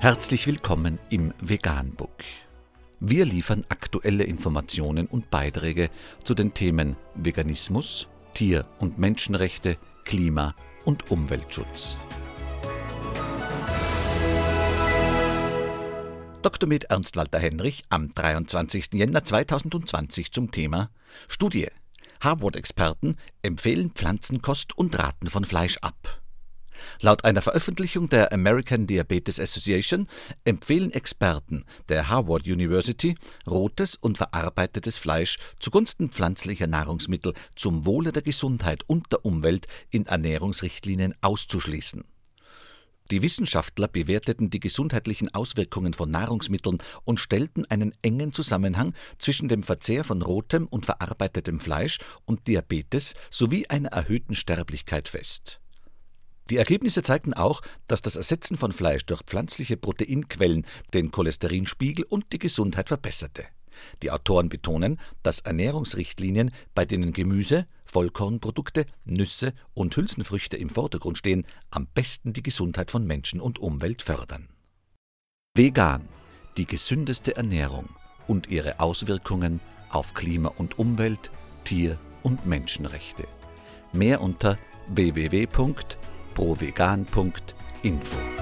Herzlich willkommen im Veganbook. Wir liefern aktuelle Informationen und Beiträge zu den Themen Veganismus, Tier- und Menschenrechte, Klima- und Umweltschutz. Dr. Med Ernst Walter Henrich am 23. Jänner 2020 zum Thema Studie. Harvard-Experten empfehlen Pflanzenkost und raten von Fleisch ab. Laut einer Veröffentlichung der American Diabetes Association empfehlen Experten der Harvard University rotes und verarbeitetes Fleisch zugunsten pflanzlicher Nahrungsmittel zum Wohle der Gesundheit und der Umwelt in Ernährungsrichtlinien auszuschließen. Die Wissenschaftler bewerteten die gesundheitlichen Auswirkungen von Nahrungsmitteln und stellten einen engen Zusammenhang zwischen dem Verzehr von rotem und verarbeitetem Fleisch und Diabetes sowie einer erhöhten Sterblichkeit fest. Die Ergebnisse zeigten auch, dass das Ersetzen von Fleisch durch pflanzliche Proteinquellen den Cholesterinspiegel und die Gesundheit verbesserte. Die Autoren betonen, dass Ernährungsrichtlinien, bei denen Gemüse, Vollkornprodukte, Nüsse und Hülsenfrüchte im Vordergrund stehen, am besten die Gesundheit von Menschen und Umwelt fördern. Vegan, die gesündeste Ernährung und ihre Auswirkungen auf Klima und Umwelt, Tier- und Menschenrechte. Mehr unter www provegan.info.